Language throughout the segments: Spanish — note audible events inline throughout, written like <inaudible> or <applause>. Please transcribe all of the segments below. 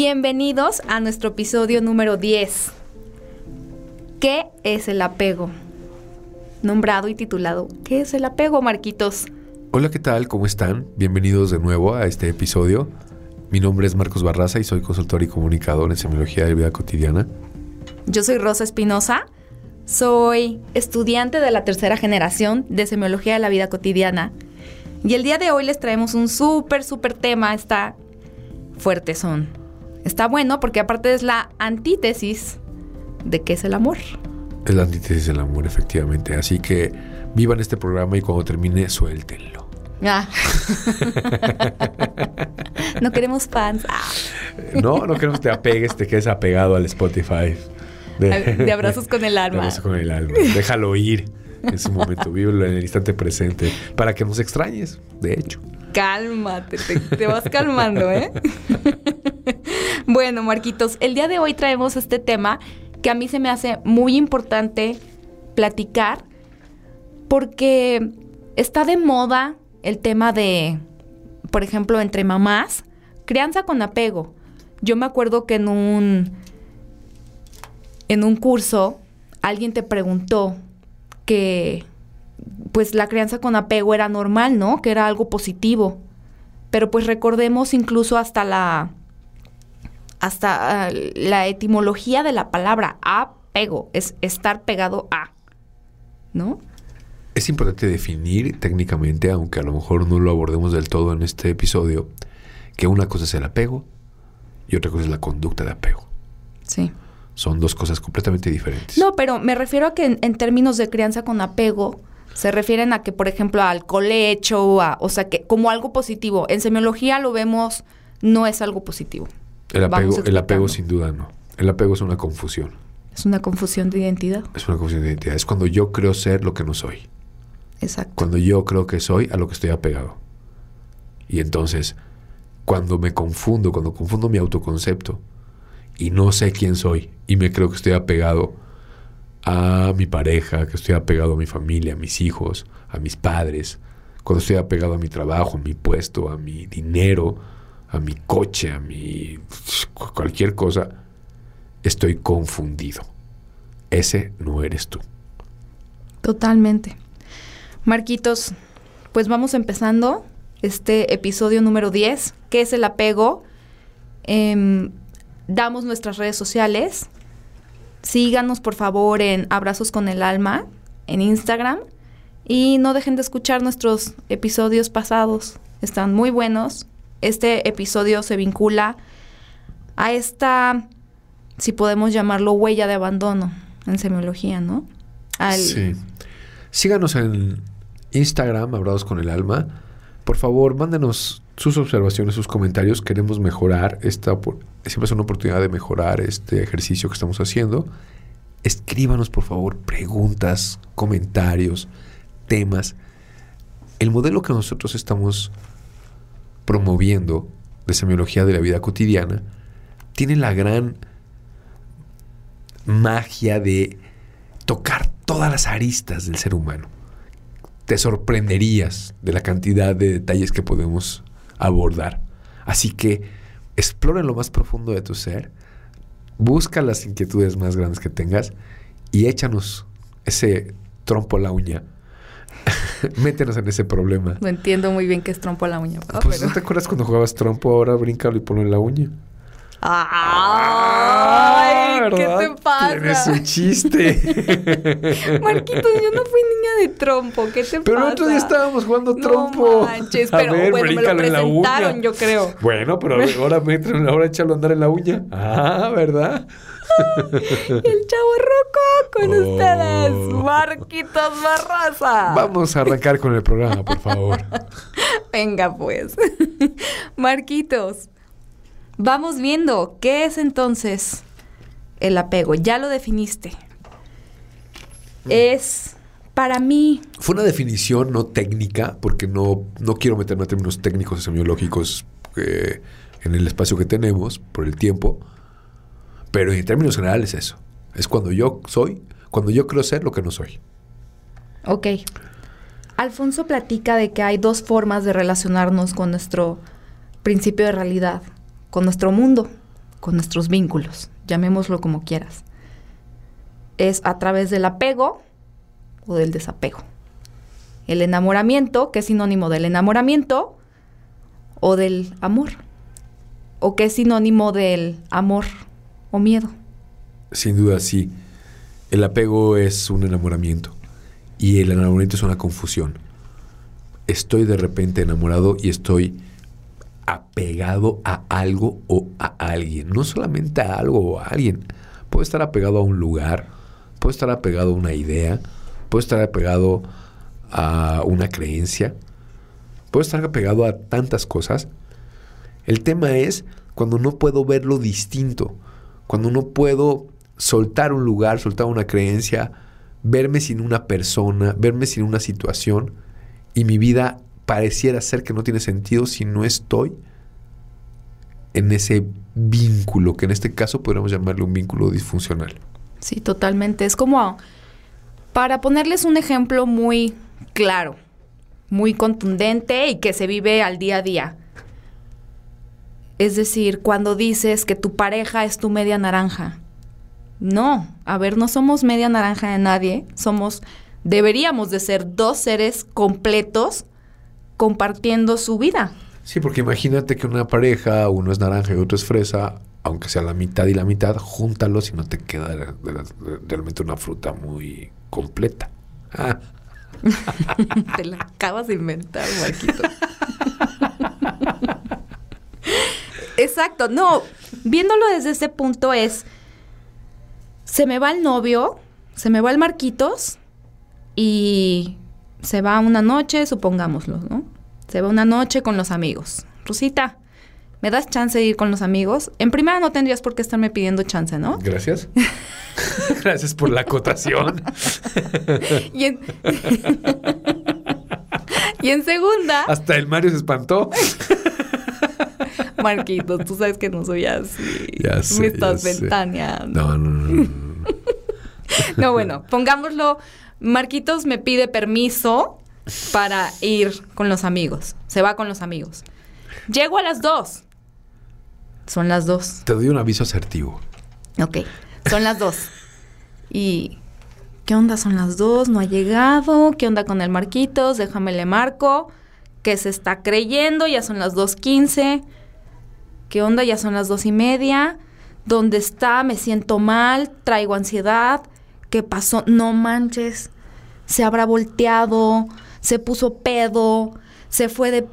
Bienvenidos a nuestro episodio número 10. ¿Qué es el apego? Nombrado y titulado ¿Qué es el apego, Marquitos? Hola, ¿qué tal? ¿Cómo están? Bienvenidos de nuevo a este episodio. Mi nombre es Marcos Barraza y soy consultor y comunicador en Semiología de la Vida Cotidiana. Yo soy Rosa Espinosa. Soy estudiante de la tercera generación de Semiología de la Vida Cotidiana. Y el día de hoy les traemos un súper, súper tema. Está fuerte son. Está bueno porque aparte es la antítesis de qué es el amor. Es la antítesis del amor, efectivamente. Así que vivan este programa y cuando termine, suéltenlo. Ah. <laughs> no queremos fans. Ah. No, no queremos que te apegues, te quedes apegado al Spotify. De, abrazos con el alma. De abrazos con el alma. Déjalo ir en su momento, vívelo en el instante presente, para que nos extrañes, de hecho. Cálmate, te, vas calmando, ¿eh? <laughs> bueno, Marquitos, el día de hoy traemos este tema que a mí se me hace muy importante platicar porque está de moda el tema de, por ejemplo, entre mamás, crianza con apego. Yo me acuerdo que en un en un curso alguien te preguntó que pues la crianza con apego era normal, ¿no? Que era algo positivo. Pero pues recordemos incluso hasta la hasta ah, la etimología de la palabra apego, es estar pegado a, ¿no? Es importante definir técnicamente, aunque a lo mejor no lo abordemos del todo en este episodio, que una cosa es el apego y otra cosa es la conducta de apego. Sí. Son dos cosas completamente diferentes. No, pero me refiero a que en términos de crianza con apego, se refieren a que, por ejemplo, al colecho, a, o sea, que como algo positivo. En semiología lo vemos, no es algo positivo. El apego, el apego sin duda no. El apego es una confusión. Es una confusión de identidad. Es una confusión de identidad. Es cuando yo creo ser lo que no soy. Exacto. Cuando yo creo que soy a lo que estoy apegado. Y entonces, cuando me confundo, cuando confundo mi autoconcepto y no sé quién soy y me creo que estoy apegado a mi pareja, que estoy apegado a mi familia, a mis hijos, a mis padres, cuando estoy apegado a mi trabajo, a mi puesto, a mi dinero, a mi coche, a mi cualquier cosa, estoy confundido. Ese no eres tú. Totalmente. Marquitos, pues vamos empezando este episodio número 10, que es el apego. Em, damos nuestras redes sociales, Síganos por favor en Abrazos con el Alma en Instagram y no dejen de escuchar nuestros episodios pasados. Están muy buenos. Este episodio se vincula a esta, si podemos llamarlo, huella de abandono en semiología, ¿no? Sí. Síganos en Instagram, Abrazos con el Alma. Por favor, mándenos sus observaciones, sus comentarios. Queremos mejorar esta siempre es una oportunidad de mejorar este ejercicio que estamos haciendo. Escríbanos, por favor, preguntas, comentarios, temas. El modelo que nosotros estamos promoviendo de semiología de la vida cotidiana tiene la gran magia de tocar todas las aristas del ser humano. Te sorprenderías de la cantidad de detalles que podemos abordar. Así que explora lo más profundo de tu ser, busca las inquietudes más grandes que tengas y échanos ese trompo a la uña. <laughs> Métenos en ese problema. No entiendo muy bien qué es trompo a la uña. pues ¿no te acuerdas cuando jugabas trompo? Ahora bríncalo y ponlo en la uña. ¡Ay! ¿Qué te pasa? Tienes un chiste. <laughs> Marquitos, yo no fui niña de trompo. ¿Qué te pero pasa? Pero nosotros ya estábamos jugando trompo. No manches, pero ver, bueno, me lo presentaron, yo creo. Bueno, pero ahora, ahora échalo a andar en la uña. Ah, ¿verdad? <laughs> el chavo con oh. ustedes, Marquitos Barraza. Vamos a arrancar con el programa, por favor. <laughs> Venga, pues. <laughs> Marquitos, vamos viendo, ¿qué es entonces el apego? Ya lo definiste. Mm. Es para mí. Fue una definición no técnica, porque no, no quiero meterme a términos técnicos y semiológicos eh, en el espacio que tenemos, por el tiempo. Pero en términos generales es eso. Es cuando yo soy, cuando yo creo ser lo que no soy. Ok. Alfonso platica de que hay dos formas de relacionarnos con nuestro principio de realidad, con nuestro mundo, con nuestros vínculos, llamémoslo como quieras. Es a través del apego o del desapego. El enamoramiento, que es sinónimo del enamoramiento, o del amor, o que es sinónimo del amor o miedo. Sin duda, sí. El apego es un enamoramiento y el enamoramiento es una confusión. Estoy de repente enamorado y estoy apegado a algo o a alguien. No solamente a algo o a alguien. Puedo estar apegado a un lugar, puedo estar apegado a una idea, puedo estar apegado a una creencia, puedo estar apegado a tantas cosas. El tema es cuando no puedo verlo distinto, cuando no puedo soltar un lugar, soltar una creencia, verme sin una persona, verme sin una situación y mi vida pareciera ser que no tiene sentido si no estoy en ese vínculo, que en este caso podríamos llamarle un vínculo disfuncional. Sí, totalmente. Es como, para ponerles un ejemplo muy claro, muy contundente y que se vive al día a día. Es decir, cuando dices que tu pareja es tu media naranja. No, a ver, no somos media naranja de nadie, somos, deberíamos de ser dos seres completos compartiendo su vida. Sí, porque imagínate que una pareja, uno es naranja y otro es fresa, aunque sea la mitad y la mitad, júntalos y no te queda de- de- de- realmente una fruta muy completa. Ah, <laughs> Te la acabas de inventar, Marquito. <laughs> Exacto, no, viéndolo desde ese punto es, se me va el novio, se me va el Marquitos y se va una noche, supongámoslo, ¿no? Se va una noche con los amigos. Rosita, ¿me das chance de ir con los amigos? En primera no tendrías por qué estarme pidiendo chance, ¿no? gracias. <laughs> gracias por la acotación. Y en, <laughs> y en segunda... Hasta el Mario se espantó. <laughs> Marquitos, tú sabes que no soy así. Ya sé, Me estás ya ventaneando. No, no, no, no, no. <laughs> No, bueno, pongámoslo. Marquitos me pide permiso para ir con los amigos. Se va con los amigos. Llego a las dos. Son las dos. Te doy un aviso asertivo. Ok, son las dos. Y. ¿Qué onda? Son las dos, no ha llegado. ¿Qué onda con el Marquitos? Déjame le marco. Que se está creyendo, ya son las 2.15. ¿Qué onda? Ya son las dos y media. ¿Dónde está? Me siento mal, traigo ansiedad. ¿Qué pasó? No manches. Se habrá volteado, se puso pedo, se fue de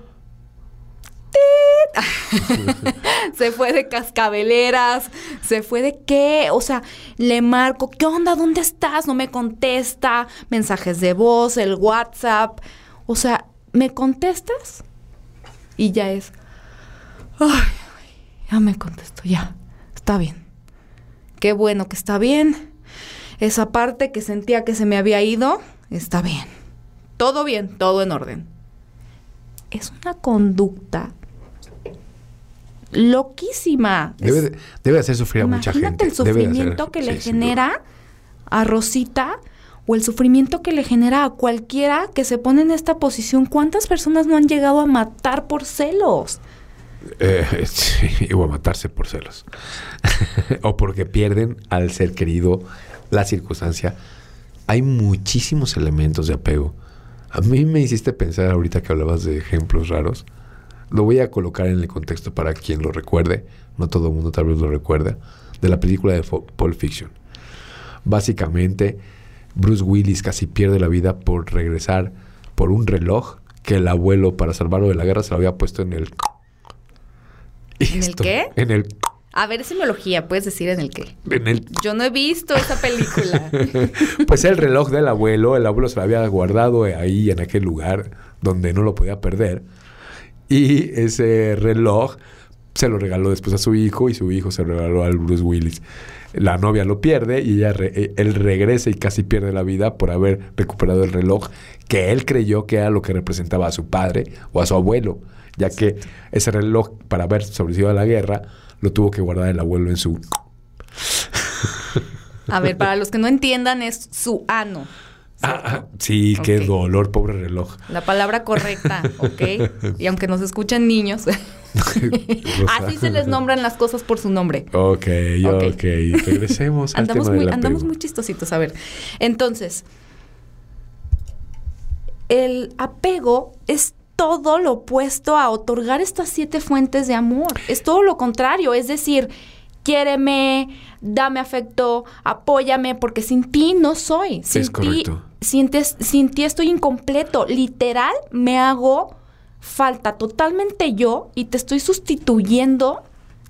<laughs> se fue de cascabeleras, se fue de qué, o sea, le marco, ¿qué onda? ¿Dónde estás? No me contesta, mensajes de voz, el WhatsApp, o sea, ¿me contestas? Y ya es, ay, ya me contestó, ya, está bien. Qué bueno que está bien. Esa parte que sentía que se me había ido, está bien. Todo bien, todo en orden. Es una conducta loquísima. Debe, de, debe hacer sufrir a mucha Imagínate gente. el de hacer- sufrimiento que le sí, genera a Rosita o el sufrimiento que le genera a cualquiera que se pone en esta posición. ¿Cuántas personas no han llegado a matar por celos? Eh, <laughs> o a matarse por celos. <laughs> o porque pierden al ser querido la circunstancia. Hay muchísimos elementos de apego. A mí me hiciste pensar ahorita que hablabas de ejemplos raros. Lo voy a colocar en el contexto para quien lo recuerde. No todo el mundo tal vez lo recuerda. De la película de Pulp Fiction. Básicamente, Bruce Willis casi pierde la vida por regresar por un reloj que el abuelo, para salvarlo de la guerra, se lo había puesto en el ¿En el qué? En el. A ver, semiología, puedes decir en el qué. En el. Yo no he visto esa película. <laughs> Pues el reloj del abuelo, el abuelo se lo había guardado ahí en aquel lugar donde no lo podía perder. Y ese reloj se lo regaló después a su hijo y su hijo se lo regaló al Bruce Willis. La novia lo pierde y ella eh, él regresa y casi pierde la vida por haber recuperado el reloj que él creyó que era lo que representaba a su padre o a su abuelo, ya que ese reloj para haber sobrevivido a la guerra lo tuvo que guardar el abuelo en su... A ver, para los que no entiendan es su ano. Ah, ah, sí, qué dolor, pobre reloj. La palabra correcta, ¿ok? <laughs> Y aunque nos escuchen niños, <laughs> <laughs> así se les nombran las cosas por su nombre. Ok, ok. Regresemos al andamos tema muy, Andamos muy chistositos. A ver, entonces, el apego es todo lo opuesto a otorgar estas siete fuentes de amor. Es todo lo contrario. Es decir, quiéreme, dame afecto, apóyame, porque sin ti no soy. Sin es correcto sin, ti estoy incompleto. Literal, me hago falta totalmente yo y te estoy sustituyendo.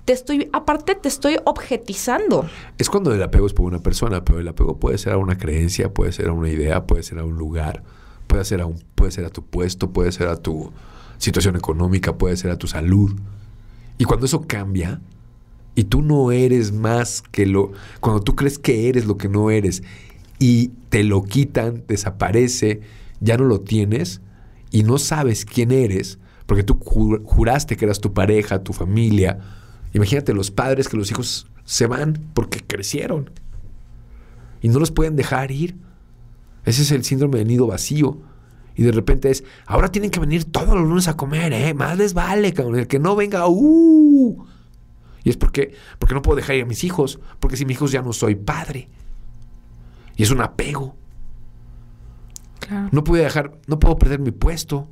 Te estoy, aparte te estoy objetizando. Es cuando el apego es por una persona, pero el apego puede ser a una creencia, puede ser a una idea, puede ser a un lugar, puede ser a puede ser a tu puesto, puede ser a tu situación económica, puede ser a tu salud. Y cuando eso cambia, y tú no eres más que lo. Cuando tú crees que eres lo que no eres, y te lo quitan, desaparece, ya no lo tienes y no sabes quién eres, porque tú juraste que eras tu pareja, tu familia. Imagínate los padres que los hijos se van porque crecieron y no los pueden dejar ir. Ese es el síndrome de nido vacío. Y de repente es, ahora tienen que venir todos los lunes a comer, ¿eh? Más les vale, cabrón. El que no venga, ¡uh! Y es porque, porque no puedo dejar ir a mis hijos, porque sin mis hijos ya no soy padre. Y es un apego. No puedo dejar, no puedo perder mi puesto.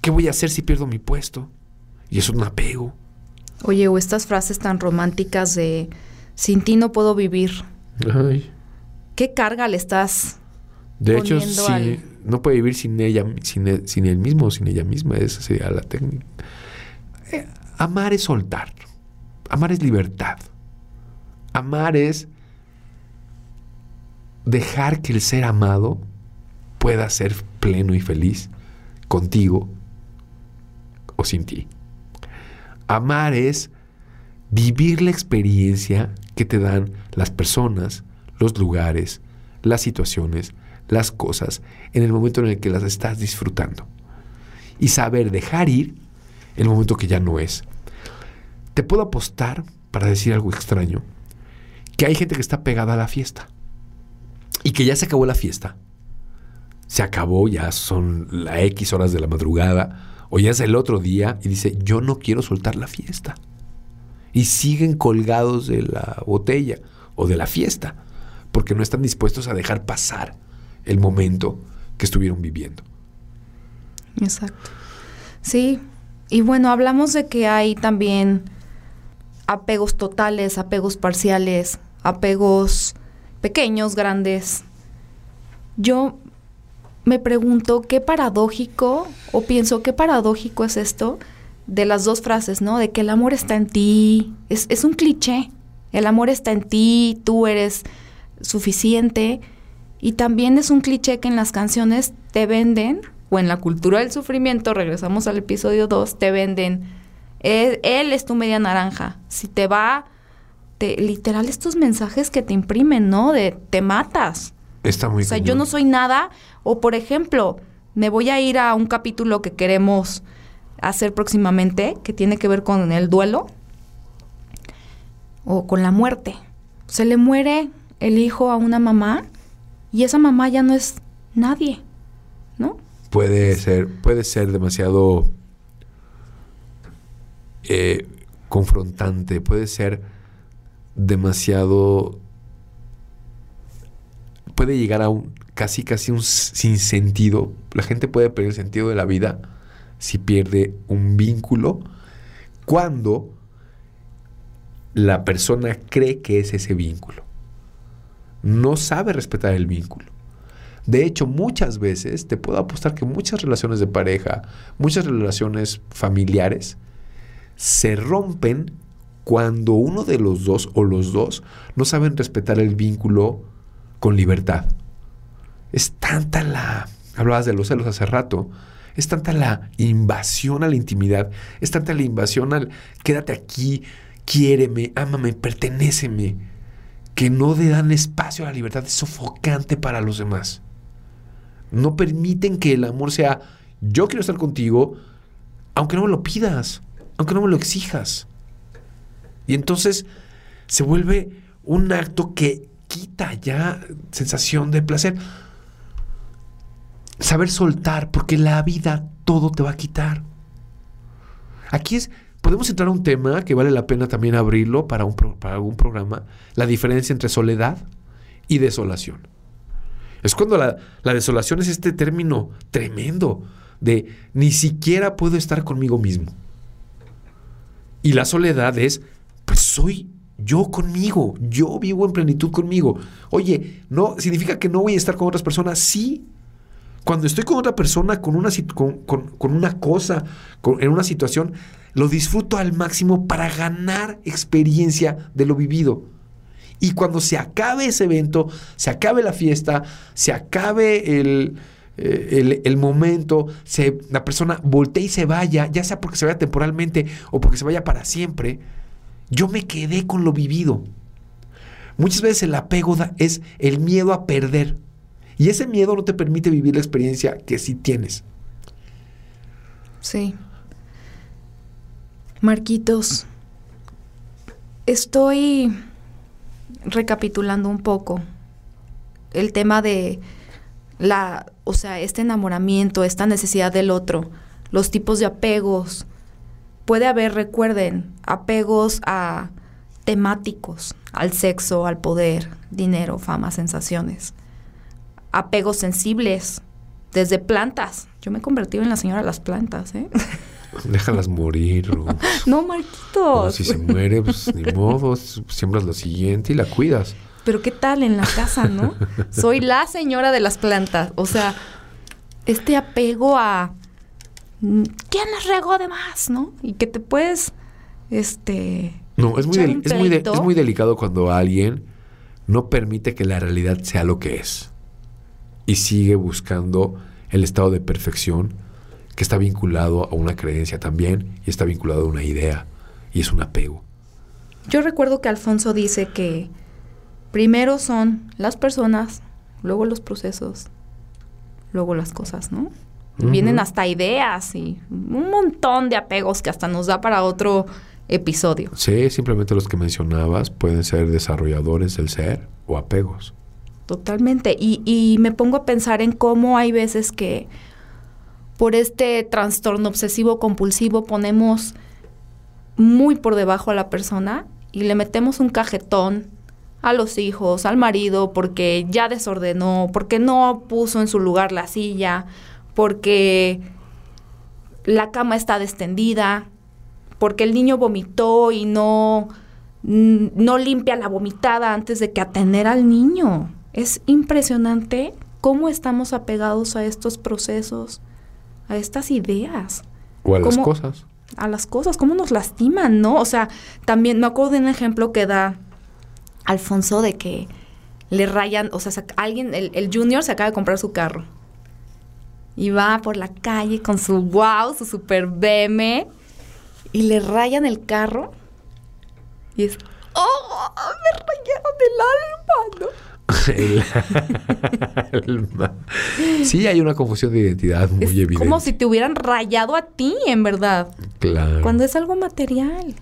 ¿Qué voy a hacer si pierdo mi puesto? Y es un apego. Oye, o estas frases tan románticas de sin ti no puedo vivir. Ay. ¿Qué carga le estás? De hecho, sí, no puede vivir sin ella, sin él, sin él mismo, sin ella misma. Esa sería la técnica. Eh, amar es soltar. Amar es libertad. Amar es dejar que el ser amado pueda ser pleno y feliz contigo o sin ti. Amar es vivir la experiencia que te dan las personas, los lugares, las situaciones, las cosas en el momento en el que las estás disfrutando. Y saber dejar ir el momento que ya no es. Te puedo apostar, para decir algo extraño, que hay gente que está pegada a la fiesta y que ya se acabó la fiesta. Se acabó, ya son la X horas de la madrugada, o ya es el otro día, y dice, yo no quiero soltar la fiesta. Y siguen colgados de la botella o de la fiesta, porque no están dispuestos a dejar pasar el momento que estuvieron viviendo. Exacto. Sí, y bueno, hablamos de que hay también apegos totales, apegos parciales, apegos pequeños, grandes. Yo me pregunto qué paradójico, o pienso qué paradójico es esto de las dos frases, ¿no? De que el amor está en ti. Es, es un cliché. El amor está en ti, tú eres suficiente. Y también es un cliché que en las canciones te venden, o en la cultura del sufrimiento, regresamos al episodio 2, te venden, él, él es tu media naranja. Si te va literal estos mensajes que te imprimen, ¿no? De te matas. Está muy O sea, yo no soy nada. O por ejemplo, me voy a ir a un capítulo que queremos hacer próximamente, que tiene que ver con el duelo o con la muerte. Se le muere el hijo a una mamá y esa mamá ya no es nadie, ¿no? Puede ser, puede ser demasiado eh, confrontante, puede ser demasiado puede llegar a un casi casi un sinsentido. La gente puede perder el sentido de la vida si pierde un vínculo cuando la persona cree que es ese vínculo. No sabe respetar el vínculo. De hecho, muchas veces te puedo apostar que muchas relaciones de pareja, muchas relaciones familiares se rompen cuando uno de los dos o los dos no saben respetar el vínculo con libertad. Es tanta la... Hablabas de los celos hace rato. es tanta la invasión a la intimidad, es tanta la invasión al quédate aquí, quiéreme, ámame, pertenéceme, que no le dan espacio a la libertad, es sofocante para los demás. No permiten que el amor sea yo quiero estar contigo, aunque no me lo pidas, aunque no me lo exijas. Y entonces se vuelve un acto que quita ya sensación de placer. Saber soltar, porque la vida todo te va a quitar. Aquí es, podemos entrar a un tema que vale la pena también abrirlo para, un para algún programa, la diferencia entre soledad y desolación. Es cuando la, la desolación es este término tremendo de ni siquiera puedo estar conmigo mismo. Y la soledad es, pues soy yo conmigo, yo vivo en plenitud conmigo. Oye, no significa que no voy a estar con otras personas, sí. Cuando estoy con otra persona, con una, con, una cosa, en una situación, lo disfruto al máximo para ganar experiencia de lo vivido. Y cuando se acabe ese evento, se acabe la fiesta, se acabe el, eh, el, momento, se, la persona voltea y se vaya, ya sea porque se vaya temporalmente o porque se vaya para siempre, yo me quedé con lo vivido. Muchas veces el apego es el miedo a perder. Y ese miedo no te permite vivir la experiencia que sí tienes. Sí. Marquitos, estoy recapitulando un poco el tema de la, o sea, este enamoramiento, esta necesidad del otro, los tipos de apegos. Puede haber, recuerden, apegos a temáticos, al sexo, al poder, dinero, fama, sensaciones. Apegos sensibles, desde plantas. Yo me he convertido en la señora de las plantas, ¿eh? <laughs> Déjalas morir. no, Marquitos. si se muere, pues ni <laughs> modo, siembras la siguiente y la cuidas pero ¿qué tal en la casa, no? <laughs> Soy la señora de las plantas. O sea, este apego a mm, quién les regó de más, ¿no? Y que te puedes, este... No, es muy, es, muy es muy delicado cuando alguien no permite que la realidad sea lo que es y sigue buscando el estado de perfección que está vinculado a una creencia también y está vinculado a una idea y es un apego. Yo recuerdo que Alfonso dice que primero son las personas, luego los procesos, luego las cosas, ¿no? Vienen hasta ideas y un montón de apegos que hasta nos da para otro episodio. Sí, simplemente los que mencionabas pueden ser desarrolladores del ser o apegos. Totalmente. Y, y me pongo a pensar en cómo hay veces que por este trastorno obsesivo compulsivo ponemos muy por debajo a la persona y le metemos un cajetón a los hijos, al marido, porque ya desordenó, porque no puso en su lugar la silla, porque la cama está destendida, porque el niño vomitó y no, no limpia la vomitada antes de que atender al niño. Es impresionante cómo estamos apegados a estos procesos, a estas ideas. O a las cosas. A las cosas, cómo nos lastiman, ¿no? O sea, también me acuerdo de un ejemplo que da Alfonso de que le rayan, o sea, alguien, el, junior se acaba de comprar su carro. Y va por la calle con su wow, su super BM, y le rayan el carro. Y es, ¡oh! Me rayaron el alma, ¿no? Sí, hay una confusión de identidad muy evidente. Como si te hubieran rayado a ti, en verdad. Claro. Cuando es algo material.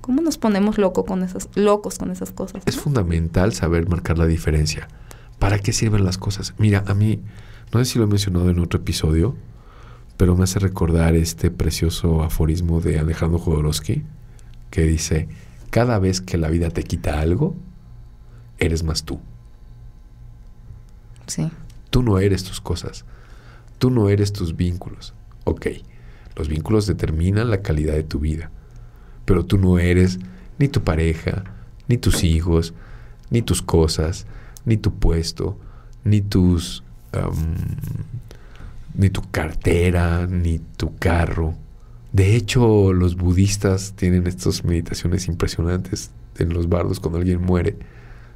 ¿Cómo nos ponemos loco con esas, locos con esas cosas? Es fundamental saber marcar la diferencia. ¿Para qué sirven las cosas? Mira, a mí, no sé si lo he mencionado en otro episodio, pero me hace recordar este precioso aforismo de Alejandro Jodorowsky, que dice, cada vez que la vida te quita algo, eres más tú. Tú no eres tus cosas, tú no eres tus vínculos. Ok, los vínculos determinan la calidad de tu vida pero tú no eres ni tu pareja, ni tus hijos, ni tus cosas, ni tu puesto, ni tus... ni tu cartera, ni tu carro. De hecho, los budistas tienen estas meditaciones impresionantes en los bardos cuando alguien muere,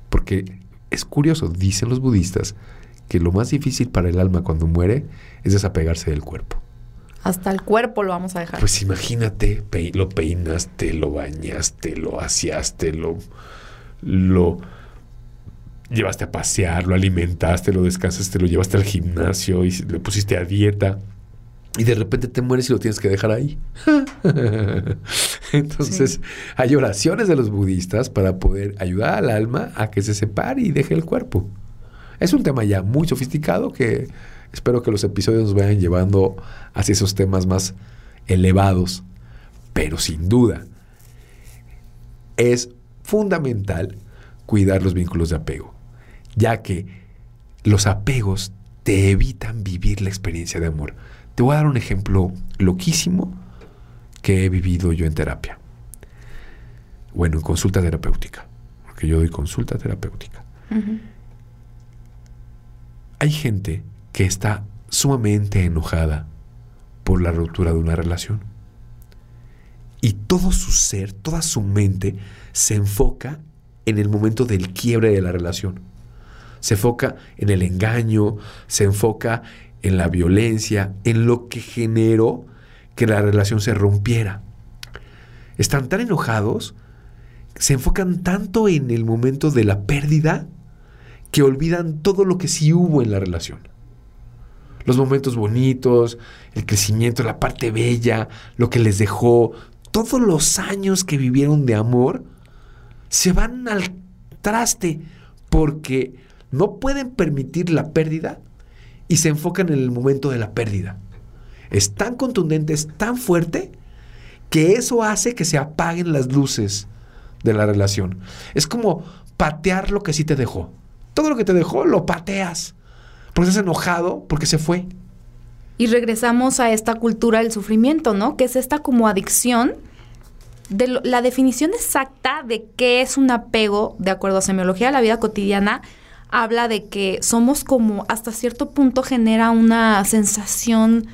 porque es curioso, dicen los budistas, que lo más difícil para el alma cuando muere es desapegarse del cuerpo. Hasta el cuerpo lo vamos a dejar. Pues imagínate, lo peinaste, lo bañaste, lo aseaste, lo, lo llevaste a pasear, lo alimentaste, lo descansaste, lo llevaste al gimnasio y le pusiste a dieta. Y de repente te mueres y lo tienes que dejar ahí. <laughs> Entonces, hay oraciones de los budistas para poder ayudar al alma a que se separe y deje el cuerpo. Es un tema ya muy sofisticado que espero que los episodios nos vayan llevando hacia esos temas más elevados. Pero sin duda, es fundamental cuidar los vínculos de apego, ya que los apegos te evitan vivir la experiencia de amor. Te voy a dar un ejemplo loquísimo que he vivido yo en terapia. Bueno, en consulta terapéutica, porque yo doy consulta terapéutica. Hay gente que está sumamente enojada por la ruptura de una relación. Y todo su ser, toda su mente se enfoca en el momento del quiebre de la relación. Se enfoca en el engaño, se enfoca en la violencia, en lo que generó que la relación se rompiera. Están tan enojados, se enfocan tanto en el momento de la pérdida, que olvidan todo lo que sí hubo en la relación. Los momentos bonitos, el crecimiento, la parte bella, lo que les dejó, todos los años que vivieron de amor, se van al traste porque no pueden permitir la pérdida y se enfocan en el momento de la pérdida. Es tan contundente, es tan fuerte, que eso hace que se apaguen las luces de la relación. Es como patear lo que sí te dejó. Todo lo que te dejó lo pateas. Porque estás enojado porque se fue. Y regresamos a esta cultura del sufrimiento, ¿no? Que es esta como adicción. De la definición exacta de qué es un apego, de acuerdo a semiología de la vida cotidiana, habla de que somos como hasta cierto punto genera una sensación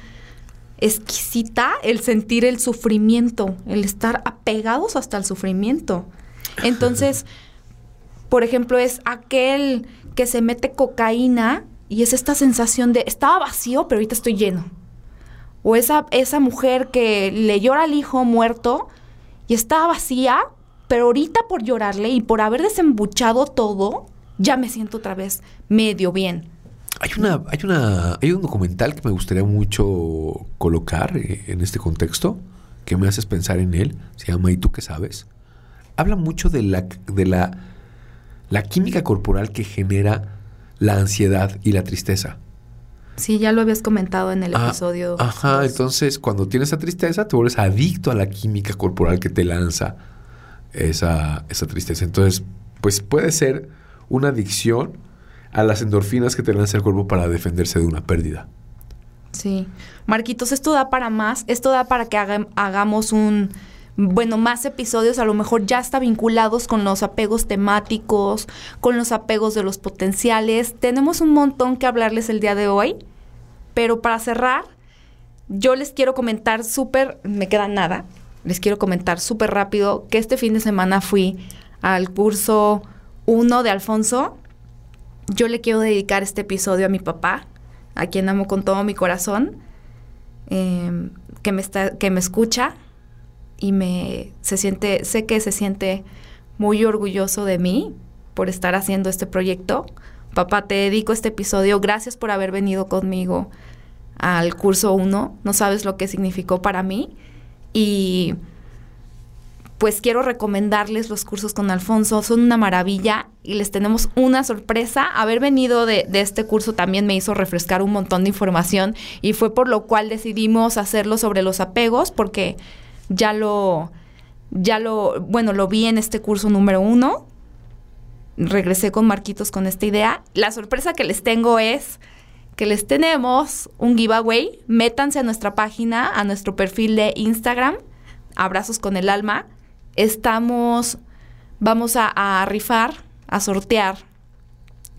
exquisita el sentir el sufrimiento, el estar apegados hasta el sufrimiento. <laughs> Entonces, por ejemplo, es aquel que se mete cocaína y es esta sensación de estaba vacío, pero ahorita estoy lleno. O esa, esa mujer que le llora al hijo muerto y estaba vacía, pero ahorita por llorarle y por haber desembuchado todo, ya me siento otra vez medio bien. Hay una, hay una, hay un documental que me gustaría mucho colocar eh, en este contexto, que me haces pensar en él. Se llama ¿Y tú qué sabes? Habla mucho de la, de la, la química corporal que genera la ansiedad y la tristeza. Sí, ya lo habías comentado en el ah, episodio. Ajá, entonces cuando tienes esa tristeza te vuelves adicto a la química corporal que te lanza esa, esa tristeza. Entonces, pues puede ser una adicción a las endorfinas que te lanza el cuerpo para defenderse de una pérdida. Sí. Marquitos, esto da para más, esto da para que hagamos un, bueno, más episodios, a lo mejor ya está vinculados con los apegos temáticos, con los apegos de los potenciales. Tenemos un montón que hablarles el día de hoy, pero para cerrar, yo les quiero comentar súper, me queda nada, les quiero comentar súper rápido que este fin de semana fui al curso uno de Alfonso, yo le quiero dedicar este episodio a mi papá, a quien amo con todo mi corazón, em, que, me está, que me escucha y me se siente, sé que se siente muy orgulloso de mí por estar haciendo este proyecto. Papá, te dedico este episodio. Gracias por haber venido conmigo al curso 1. No sabes lo que significó para mí. Y pues quiero recomendarles los cursos con Alfonso, son una maravilla y les tenemos una sorpresa. Haber venido de, este curso también me hizo refrescar un montón de información y fue por lo cual decidimos hacerlo sobre los apegos porque ya lo, ya lo, bueno, lo vi en este curso número uno. Regresé con Marquitos con esta idea. La sorpresa que les tengo es que les tenemos un giveaway. Métanse a nuestra página, a nuestro perfil de Instagram, Abrazos con el Alma estamos, vamos a, rifar, a sortear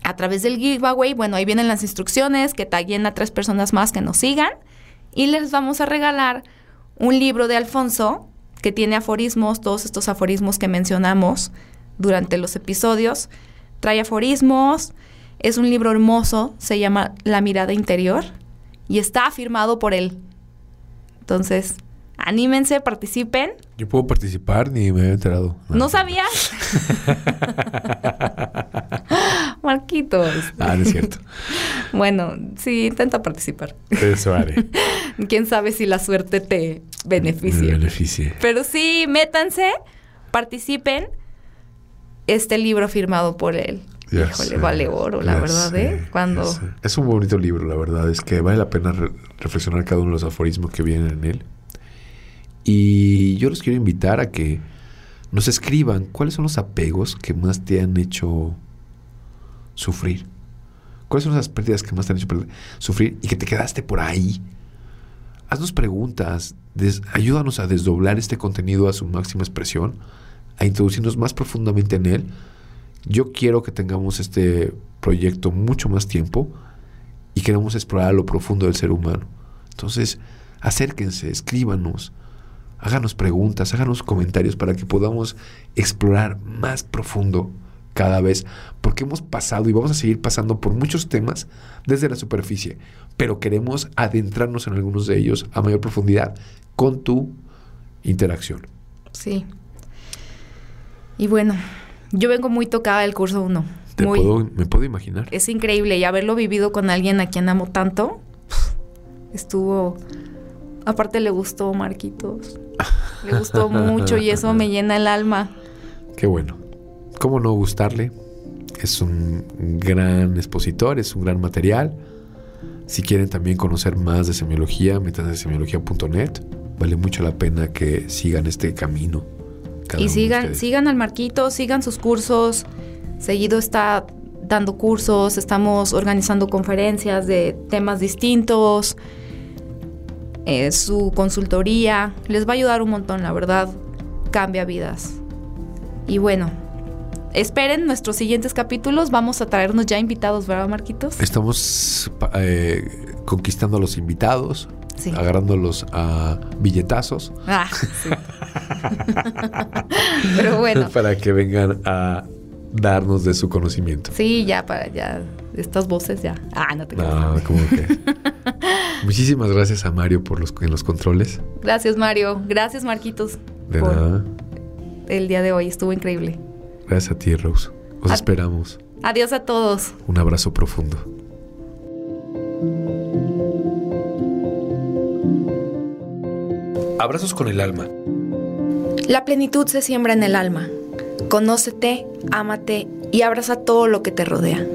a través del giveaway. Bueno, ahí vienen las instrucciones, que taguen a tres personas más que nos sigan. Y les vamos a regalar un libro de Alfonso que tiene aforismos, todos estos aforismos que mencionamos durante los episodios. Trae aforismos, es un libro hermoso, se llama La mirada interior y está firmado por él. Entonces, anímense, participen. Yo puedo participar, ni me había enterado. ¿No sabías? <laughs> Marquitos. Ah, no es cierto. <laughs> Bueno, sí, intenta participar. Eso haré. <laughs> Quién sabe si la suerte te beneficie. Me beneficie. Pero sí, métanse, participen. Este libro firmado por él. Ya Híjole, sé, vale oro, la verdad, sé, ¿eh? Cuando... Es un bonito libro, la verdad. Es que vale la pena re- reflexionar cada uno de los aforismos que vienen en él. Y yo los quiero invitar a que nos escriban cuáles son los apegos que más te han hecho sufrir. ¿Cuáles son las pérdidas que más te han hecho sufrir y que te quedaste por ahí? Haznos preguntas, ayúdanos a desdoblar este contenido a su máxima expresión, a introducirnos más profundamente en él. Yo quiero que tengamos este proyecto mucho más tiempo y queremos explorar lo profundo del ser humano. Entonces, acérquense, escríbanos, háganos preguntas, háganos comentarios para que podamos explorar más profundo cada vez, porque hemos pasado y vamos a seguir pasando por muchos temas desde la superficie, pero queremos adentrarnos en algunos de ellos a mayor profundidad con tu interacción. Sí. Y bueno, yo vengo muy tocada del curso 1. Te Muy. puedo, me puedo imaginar. Es increíble y haberlo vivido con alguien a quien amo tanto, <laughs> estuvo... Aparte le gustó Marquitos. Le gustó mucho y eso me llena el alma. Qué bueno. ¿Cómo no gustarle? Es un gran expositor, es un gran material. Si quieren también conocer más de semiología, métanse a semiología.net. Vale mucho la pena que sigan este camino. Y sigan, sigan al Marquitos, sigan sus cursos. Seguido está dando cursos, estamos organizando conferencias de temas distintos. Eh, su consultoría les va a ayudar un montón, la verdad. Cambia vidas. Y bueno, esperen nuestros siguientes capítulos. Vamos a traernos ya invitados, ¿verdad, Marquitos? Estamos eh, conquistando a los invitados, Sí. agarrándolos a billetazos Ah, sí. <laughs> Pero bueno, para que vengan a darnos de su conocimiento. sí, ya para ya. Estas voces ya. Ah, no te creas. No, como que. <laughs> Muchísimas gracias a Mario por los en los controles. Gracias, Mario. Gracias, Marquitos. De por nada. el día de hoy. Estuvo increíble. Gracias a ti, Rose. Os A- esperamos. Adiós a todos. Un abrazo profundo. Abrazos con el alma. La plenitud se siembra en el alma. Conócete, ámate y abraza todo lo que te rodea.